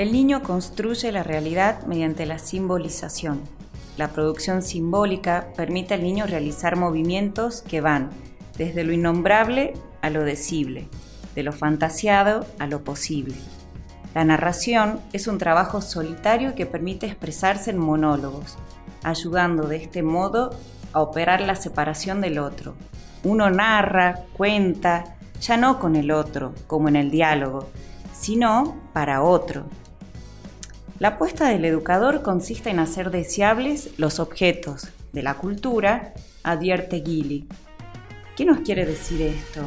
El niño construye la realidad mediante la simbolización. La producción simbólica permite al niño realizar movimientos que van desde lo innombrable a lo decible, de lo fantasiado a lo posible. La narración es un trabajo solitario que permite expresarse en monólogos, ayudando de este modo a operar la separación del otro. Uno narra, cuenta, ya no con el otro, como en el diálogo, sino para otro, la apuesta del educador consiste en hacer deseables los objetos de la cultura, advierte Gilly. ¿Qué nos quiere decir esto?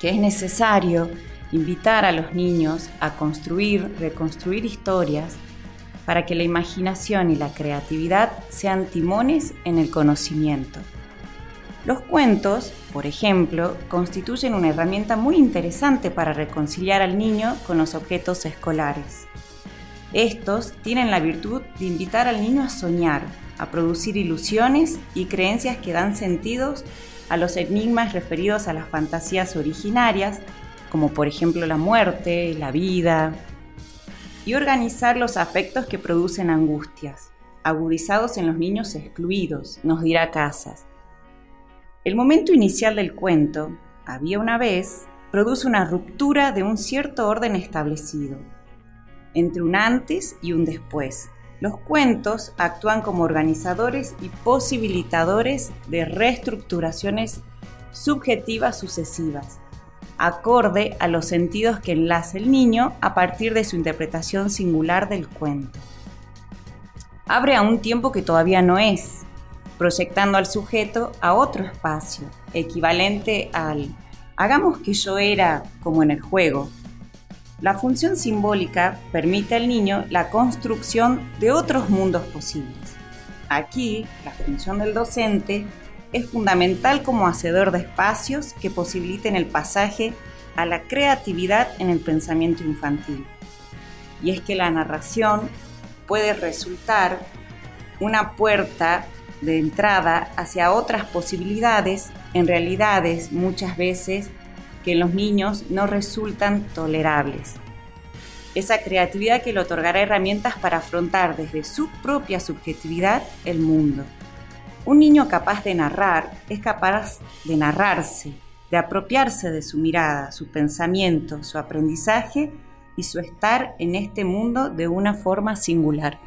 Que es necesario invitar a los niños a construir, reconstruir historias para que la imaginación y la creatividad sean timones en el conocimiento. Los cuentos, por ejemplo, constituyen una herramienta muy interesante para reconciliar al niño con los objetos escolares. Estos tienen la virtud de invitar al niño a soñar, a producir ilusiones y creencias que dan sentidos a los enigmas referidos a las fantasías originarias, como por ejemplo la muerte, la vida, y organizar los afectos que producen angustias, agudizados en los niños excluidos, nos dirá Casas. El momento inicial del cuento, había una vez, produce una ruptura de un cierto orden establecido entre un antes y un después. Los cuentos actúan como organizadores y posibilitadores de reestructuraciones subjetivas sucesivas, acorde a los sentidos que enlaza el niño a partir de su interpretación singular del cuento. Abre a un tiempo que todavía no es, proyectando al sujeto a otro espacio, equivalente al hagamos que yo era como en el juego, la función simbólica permite al niño la construcción de otros mundos posibles. Aquí, la función del docente es fundamental como hacedor de espacios que posibiliten el pasaje a la creatividad en el pensamiento infantil. Y es que la narración puede resultar una puerta de entrada hacia otras posibilidades, en realidades muchas veces que en los niños no resultan tolerables. Esa creatividad que le otorgará herramientas para afrontar desde su propia subjetividad el mundo. Un niño capaz de narrar es capaz de narrarse, de apropiarse de su mirada, su pensamiento, su aprendizaje y su estar en este mundo de una forma singular.